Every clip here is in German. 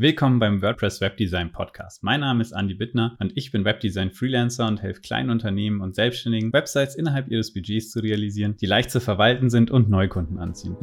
Willkommen beim WordPress Webdesign Podcast. Mein Name ist Andy Bittner und ich bin Webdesign Freelancer und helfe kleinen Unternehmen und Selbstständigen, Websites innerhalb ihres Budgets zu realisieren, die leicht zu verwalten sind und Neukunden anziehen.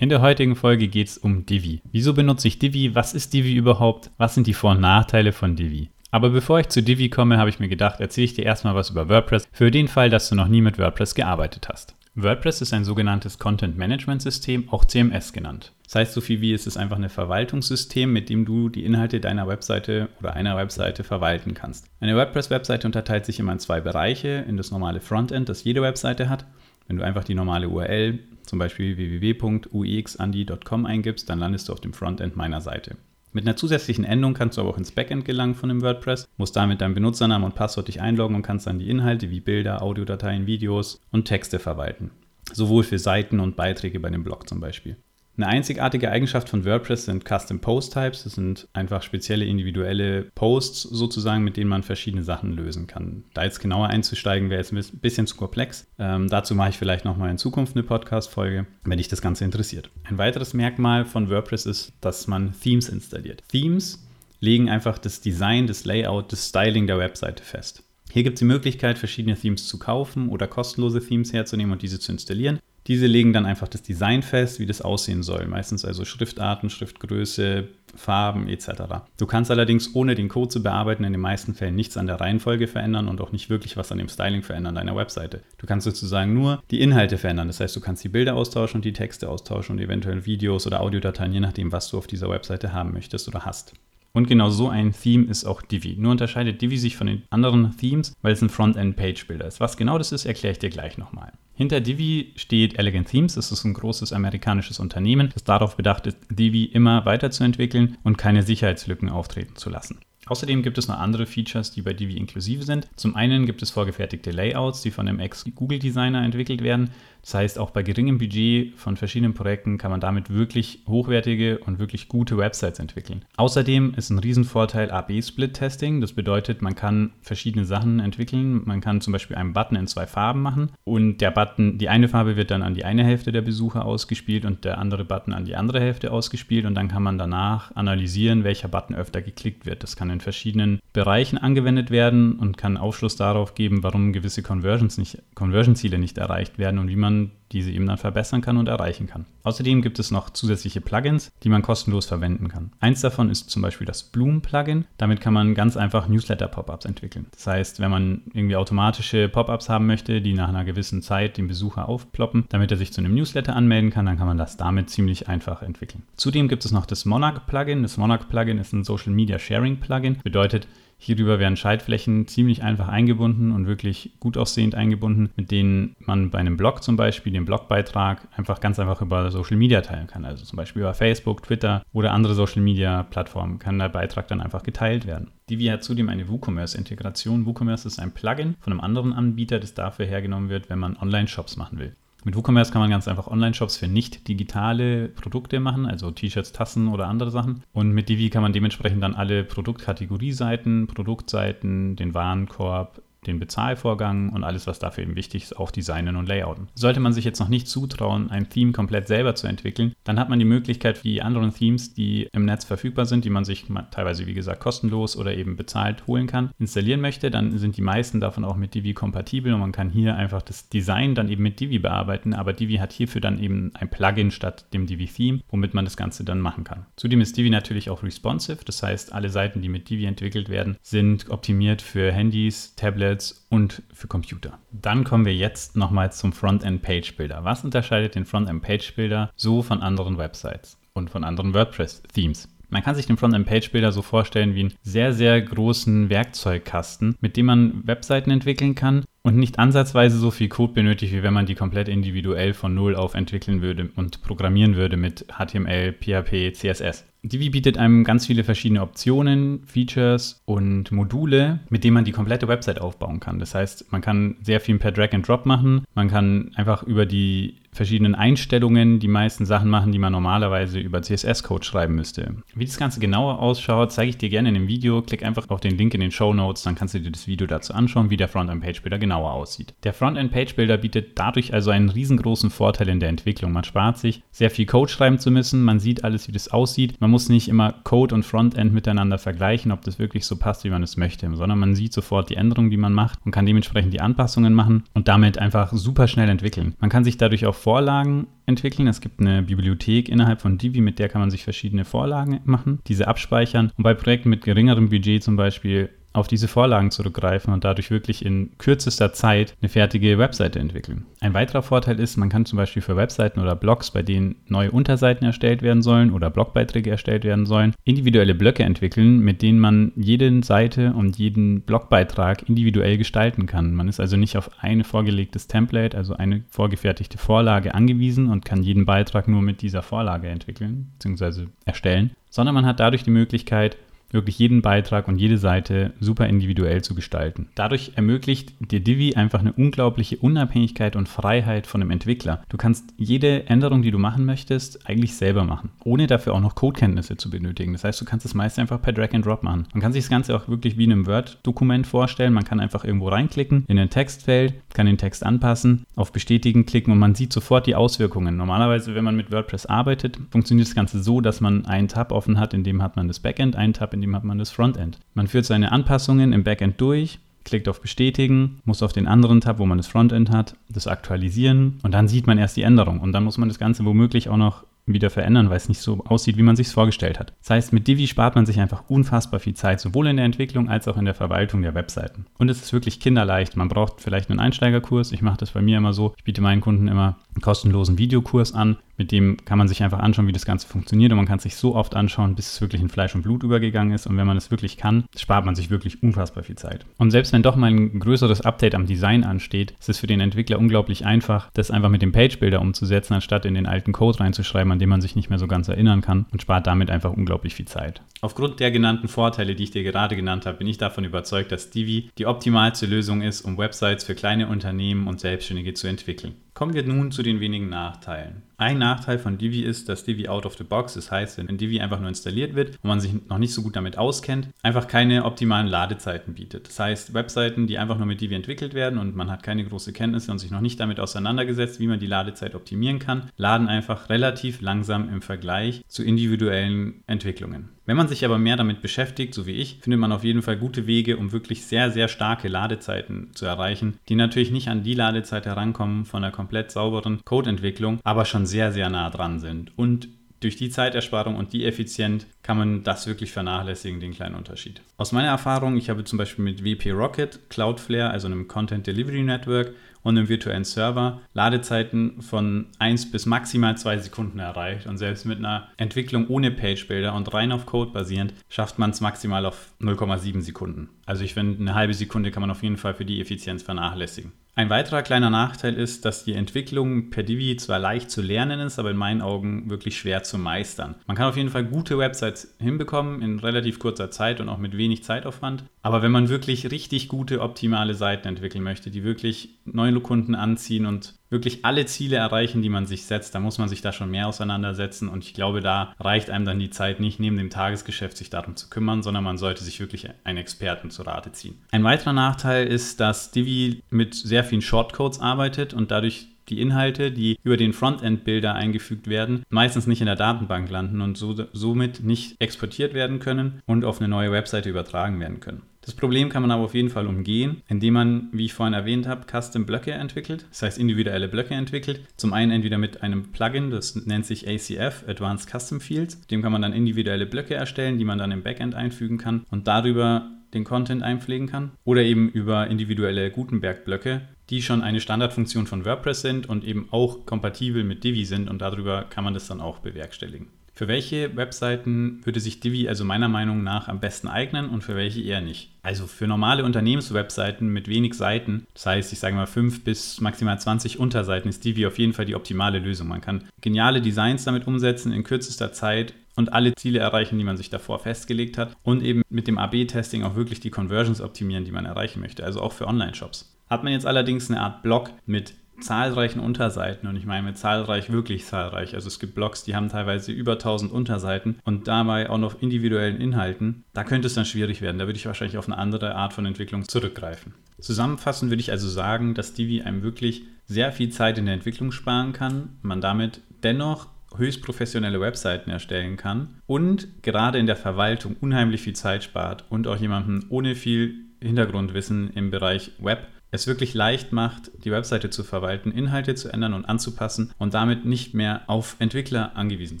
In der heutigen Folge geht es um Divi. Wieso benutze ich Divi? Was ist Divi überhaupt? Was sind die Vor- und Nachteile von Divi? Aber bevor ich zu Divi komme, habe ich mir gedacht, erzähle ich dir erstmal was über WordPress, für den Fall, dass du noch nie mit WordPress gearbeitet hast. WordPress ist ein sogenanntes Content Management System, auch CMS genannt. Das heißt so viel wie es ist einfach ein Verwaltungssystem, mit dem du die Inhalte deiner Webseite oder einer Webseite verwalten kannst. Eine WordPress-Webseite unterteilt sich immer in zwei Bereiche, in das normale Frontend, das jede Webseite hat. Wenn du einfach die normale URL zum Beispiel www.uexandy.com eingibst, dann landest du auf dem Frontend meiner Seite. Mit einer zusätzlichen Endung kannst du aber auch ins Backend gelangen von dem WordPress, musst damit deinen Benutzernamen und Passwort dich einloggen und kannst dann die Inhalte wie Bilder, Audiodateien, Videos und Texte verwalten. Sowohl für Seiten und Beiträge bei dem Blog zum Beispiel. Eine einzigartige Eigenschaft von WordPress sind Custom Post Types. Das sind einfach spezielle individuelle Posts sozusagen, mit denen man verschiedene Sachen lösen kann. Da jetzt genauer einzusteigen, wäre jetzt ein bisschen zu komplex. Ähm, dazu mache ich vielleicht nochmal in Zukunft eine Podcast-Folge, wenn dich das Ganze interessiert. Ein weiteres Merkmal von WordPress ist, dass man Themes installiert. Themes legen einfach das Design, das Layout, das Styling der Webseite fest. Hier gibt es die Möglichkeit, verschiedene Themes zu kaufen oder kostenlose Themes herzunehmen und diese zu installieren. Diese legen dann einfach das Design fest, wie das aussehen soll. Meistens also Schriftarten, Schriftgröße, Farben etc. Du kannst allerdings ohne den Code zu bearbeiten in den meisten Fällen nichts an der Reihenfolge verändern und auch nicht wirklich was an dem Styling verändern deiner Webseite. Du kannst sozusagen nur die Inhalte verändern. Das heißt, du kannst die Bilder austauschen und die Texte austauschen und eventuell Videos oder Audiodateien, je nachdem, was du auf dieser Webseite haben möchtest oder hast. Und genau so ein Theme ist auch Divi. Nur unterscheidet Divi sich von den anderen Themes, weil es ein Frontend-Page-Builder ist. Was genau das ist, erkläre ich dir gleich nochmal. Hinter Divi steht Elegant Themes. Das ist ein großes amerikanisches Unternehmen, das darauf bedacht ist, Divi immer weiterzuentwickeln und keine Sicherheitslücken auftreten zu lassen. Außerdem gibt es noch andere Features, die bei Divi inklusive sind. Zum einen gibt es vorgefertigte Layouts, die von einem Ex-Google-Designer entwickelt werden. Das heißt, auch bei geringem Budget von verschiedenen Projekten kann man damit wirklich hochwertige und wirklich gute Websites entwickeln. Außerdem ist ein Riesenvorteil AB-Split-Testing. Das bedeutet, man kann verschiedene Sachen entwickeln. Man kann zum Beispiel einen Button in zwei Farben machen und der Button, die eine Farbe wird dann an die eine Hälfte der Besucher ausgespielt und der andere Button an die andere Hälfte ausgespielt und dann kann man danach analysieren, welcher Button öfter geklickt wird. Das kann in verschiedenen Bereichen angewendet werden und kann Aufschluss darauf geben, warum gewisse Conversions nicht, Conversion-Ziele nicht erreicht werden und wie man diese eben dann verbessern kann und erreichen kann. Außerdem gibt es noch zusätzliche Plugins, die man kostenlos verwenden kann. Eins davon ist zum Beispiel das Bloom-Plugin. Damit kann man ganz einfach Newsletter-Pop-ups entwickeln. Das heißt, wenn man irgendwie automatische Pop-ups haben möchte, die nach einer gewissen Zeit dem Besucher aufploppen, damit er sich zu einem Newsletter anmelden kann, dann kann man das damit ziemlich einfach entwickeln. Zudem gibt es noch das Monarch-Plugin. Das Monarch-Plugin ist ein Social Media Sharing-Plugin. Bedeutet, Hierüber werden Schaltflächen ziemlich einfach eingebunden und wirklich gut aussehend eingebunden, mit denen man bei einem Blog zum Beispiel den Blogbeitrag einfach ganz einfach über Social Media teilen kann. Also zum Beispiel über Facebook, Twitter oder andere Social Media Plattformen kann der Beitrag dann einfach geteilt werden. Divi hat zudem eine WooCommerce-Integration. WooCommerce ist ein Plugin von einem anderen Anbieter, das dafür hergenommen wird, wenn man Online-Shops machen will. Mit WooCommerce kann man ganz einfach Online-Shops für nicht digitale Produkte machen, also T-Shirts, Tassen oder andere Sachen. Und mit Divi kann man dementsprechend dann alle Produktkategorieseiten, Produktseiten, den Warenkorb, den Bezahlvorgang und alles, was dafür eben wichtig ist, auch designen und layouten. Sollte man sich jetzt noch nicht zutrauen, ein Theme komplett selber zu entwickeln, dann hat man die Möglichkeit, die anderen Themes, die im Netz verfügbar sind, die man sich teilweise, wie gesagt, kostenlos oder eben bezahlt holen kann, installieren möchte, dann sind die meisten davon auch mit Divi kompatibel und man kann hier einfach das Design dann eben mit Divi bearbeiten, aber Divi hat hierfür dann eben ein Plugin statt dem Divi-Theme, womit man das Ganze dann machen kann. Zudem ist Divi natürlich auch responsive, das heißt, alle Seiten, die mit Divi entwickelt werden, sind optimiert für Handys, Tablets, Tablets und für Computer. Dann kommen wir jetzt nochmal zum Frontend Page Builder. Was unterscheidet den Frontend Page Builder so von anderen Websites und von anderen WordPress-Themes? Man kann sich den Frontend Page Builder so vorstellen wie einen sehr, sehr großen Werkzeugkasten, mit dem man Webseiten entwickeln kann und nicht ansatzweise so viel Code benötigt, wie wenn man die komplett individuell von Null auf entwickeln würde und programmieren würde mit HTML, PHP, CSS. Divi bietet einem ganz viele verschiedene Optionen, Features und Module, mit denen man die komplette Website aufbauen kann. Das heißt, man kann sehr viel per Drag and Drop machen. Man kann einfach über die verschiedenen Einstellungen die meisten Sachen machen, die man normalerweise über CSS-Code schreiben müsste. Wie das Ganze genauer ausschaut, zeige ich dir gerne in dem Video. Klick einfach auf den Link in den Show Notes, dann kannst du dir das Video dazu anschauen, wie der Frontend-Page-Builder genauer aussieht. Der Frontend-Page-Builder bietet dadurch also einen riesengroßen Vorteil in der Entwicklung. Man spart sich sehr viel Code schreiben zu müssen, man sieht alles, wie das aussieht. Man muss nicht immer Code und Frontend miteinander vergleichen, ob das wirklich so passt, wie man es möchte, sondern man sieht sofort die Änderungen, die man macht und kann dementsprechend die Anpassungen machen und damit einfach super schnell entwickeln. Man kann sich dadurch auch Vorlagen entwickeln. Es gibt eine Bibliothek innerhalb von Divi, mit der kann man sich verschiedene Vorlagen machen, diese abspeichern und bei Projekten mit geringerem Budget zum Beispiel auf diese Vorlagen zurückgreifen und dadurch wirklich in kürzester Zeit eine fertige Webseite entwickeln. Ein weiterer Vorteil ist, man kann zum Beispiel für Webseiten oder Blogs, bei denen neue Unterseiten erstellt werden sollen oder Blogbeiträge erstellt werden sollen, individuelle Blöcke entwickeln, mit denen man jede Seite und jeden Blogbeitrag individuell gestalten kann. Man ist also nicht auf ein vorgelegtes Template, also eine vorgefertigte Vorlage angewiesen und kann jeden Beitrag nur mit dieser Vorlage entwickeln bzw. erstellen, sondern man hat dadurch die Möglichkeit, wirklich jeden Beitrag und jede Seite super individuell zu gestalten. Dadurch ermöglicht dir Divi einfach eine unglaubliche Unabhängigkeit und Freiheit von dem Entwickler. Du kannst jede Änderung, die du machen möchtest, eigentlich selber machen, ohne dafür auch noch Codekenntnisse zu benötigen. Das heißt, du kannst es meist einfach per Drag and Drop machen. Man kann sich das Ganze auch wirklich wie in einem Word-Dokument vorstellen. Man kann einfach irgendwo reinklicken in ein Textfeld, kann den Text anpassen, auf Bestätigen klicken und man sieht sofort die Auswirkungen. Normalerweise, wenn man mit WordPress arbeitet, funktioniert das Ganze so, dass man einen Tab offen hat, in dem hat man das Backend, einen Tab, in dem hat man das Frontend. Man führt seine Anpassungen im Backend durch, klickt auf Bestätigen, muss auf den anderen Tab, wo man das Frontend hat, das aktualisieren und dann sieht man erst die Änderung und dann muss man das Ganze womöglich auch noch wieder verändern, weil es nicht so aussieht, wie man sich vorgestellt hat. Das heißt, mit Divi spart man sich einfach unfassbar viel Zeit, sowohl in der Entwicklung als auch in der Verwaltung der Webseiten. Und es ist wirklich kinderleicht. Man braucht vielleicht einen Einsteigerkurs. Ich mache das bei mir immer so. Ich biete meinen Kunden immer einen kostenlosen Videokurs an. Mit dem kann man sich einfach anschauen, wie das Ganze funktioniert. Und man kann es sich so oft anschauen, bis es wirklich in Fleisch und Blut übergegangen ist. Und wenn man es wirklich kann, spart man sich wirklich unfassbar viel Zeit. Und selbst wenn doch mal ein größeres Update am Design ansteht, ist es für den Entwickler unglaublich einfach, das einfach mit dem Page Builder umzusetzen, anstatt in den alten Code reinzuschreiben, an dem man sich nicht mehr so ganz erinnern kann und spart damit einfach unglaublich viel Zeit. Aufgrund der genannten Vorteile, die ich dir gerade genannt habe, bin ich davon überzeugt, dass Divi die optimalste Lösung ist, um Websites für kleine Unternehmen und Selbstständige zu entwickeln. Kommen wir nun zu den wenigen Nachteilen. Ein Nachteil von Divi ist, dass Divi out of the box, das heißt, wenn Divi einfach nur installiert wird und man sich noch nicht so gut damit auskennt, einfach keine optimalen Ladezeiten bietet. Das heißt, Webseiten, die einfach nur mit Divi entwickelt werden und man hat keine große Kenntnisse und sich noch nicht damit auseinandergesetzt, wie man die Ladezeit optimieren kann, laden einfach relativ langsam im Vergleich zu individuellen Entwicklungen. Wenn man sich aber mehr damit beschäftigt, so wie ich, findet man auf jeden Fall gute Wege, um wirklich sehr, sehr starke Ladezeiten zu erreichen, die natürlich nicht an die Ladezeit herankommen von einer komplett sauberen Codeentwicklung, aber schon sehr, sehr nah dran sind. Und durch die Zeitersparung und die Effizienz kann man das wirklich vernachlässigen, den kleinen Unterschied. Aus meiner Erfahrung, ich habe zum Beispiel mit WP Rocket, Cloudflare, also einem Content Delivery Network und einem virtuellen Server Ladezeiten von 1 bis maximal 2 Sekunden erreicht. Und selbst mit einer Entwicklung ohne Page Builder und rein auf Code basierend schafft man es maximal auf 0,7 Sekunden. Also ich finde, eine halbe Sekunde kann man auf jeden Fall für die Effizienz vernachlässigen. Ein weiterer kleiner Nachteil ist, dass die Entwicklung per Divi zwar leicht zu lernen ist, aber in meinen Augen wirklich schwer zu meistern. Man kann auf jeden Fall gute Websites hinbekommen in relativ kurzer Zeit und auch mit wenig Zeitaufwand. Aber wenn man wirklich richtig gute, optimale Seiten entwickeln möchte, die wirklich neue Kunden anziehen und wirklich alle Ziele erreichen, die man sich setzt, da muss man sich da schon mehr auseinandersetzen. Und ich glaube, da reicht einem dann die Zeit nicht, neben dem Tagesgeschäft sich darum zu kümmern, sondern man sollte sich wirklich einen Experten zu Rate ziehen. Ein weiterer Nachteil ist, dass Divi mit sehr vielen Shortcodes arbeitet und dadurch die Inhalte, die über den Frontend-Bilder eingefügt werden, meistens nicht in der Datenbank landen und so, somit nicht exportiert werden können und auf eine neue Webseite übertragen werden können. Das Problem kann man aber auf jeden Fall umgehen, indem man, wie ich vorhin erwähnt habe, Custom-Blöcke entwickelt, das heißt individuelle Blöcke entwickelt. Zum einen entweder mit einem Plugin, das nennt sich ACF, Advanced Custom Fields. Dem kann man dann individuelle Blöcke erstellen, die man dann im Backend einfügen kann und darüber den Content einpflegen kann. Oder eben über individuelle Gutenberg-Blöcke, die schon eine Standardfunktion von WordPress sind und eben auch kompatibel mit Divi sind und darüber kann man das dann auch bewerkstelligen. Für welche Webseiten würde sich Divi also meiner Meinung nach am besten eignen und für welche eher nicht? Also für normale Unternehmenswebseiten mit wenig Seiten, das heißt, ich sage mal 5 bis maximal 20 Unterseiten, ist Divi auf jeden Fall die optimale Lösung. Man kann geniale Designs damit umsetzen in kürzester Zeit und alle Ziele erreichen, die man sich davor festgelegt hat und eben mit dem AB-Testing auch wirklich die Conversions optimieren, die man erreichen möchte, also auch für Online-Shops. Hat man jetzt allerdings eine Art Blog mit zahlreichen Unterseiten und ich meine mit zahlreich wirklich zahlreich. Also es gibt Blogs, die haben teilweise über 1000 Unterseiten und dabei auch noch individuellen Inhalten. Da könnte es dann schwierig werden. Da würde ich wahrscheinlich auf eine andere Art von Entwicklung zurückgreifen. Zusammenfassend würde ich also sagen, dass Divi einem wirklich sehr viel Zeit in der Entwicklung sparen kann, man damit dennoch höchst professionelle Webseiten erstellen kann und gerade in der Verwaltung unheimlich viel Zeit spart und auch jemanden ohne viel Hintergrundwissen im Bereich Web es wirklich leicht macht, die Webseite zu verwalten, Inhalte zu ändern und anzupassen und damit nicht mehr auf Entwickler angewiesen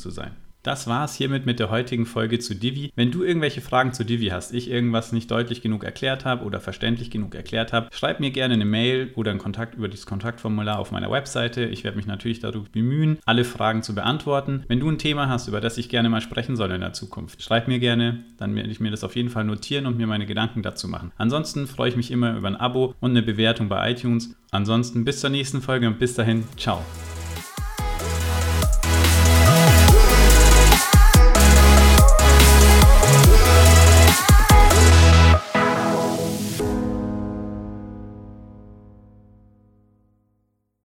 zu sein. Das war es hiermit mit der heutigen Folge zu Divi. Wenn du irgendwelche Fragen zu Divi hast, ich irgendwas nicht deutlich genug erklärt habe oder verständlich genug erklärt habe, schreib mir gerne eine Mail oder einen Kontakt über dieses Kontaktformular auf meiner Webseite. Ich werde mich natürlich darüber bemühen, alle Fragen zu beantworten. Wenn du ein Thema hast, über das ich gerne mal sprechen soll in der Zukunft, schreib mir gerne, dann werde ich mir das auf jeden Fall notieren und mir meine Gedanken dazu machen. Ansonsten freue ich mich immer über ein Abo und eine Bewertung bei iTunes. Ansonsten bis zur nächsten Folge und bis dahin, ciao.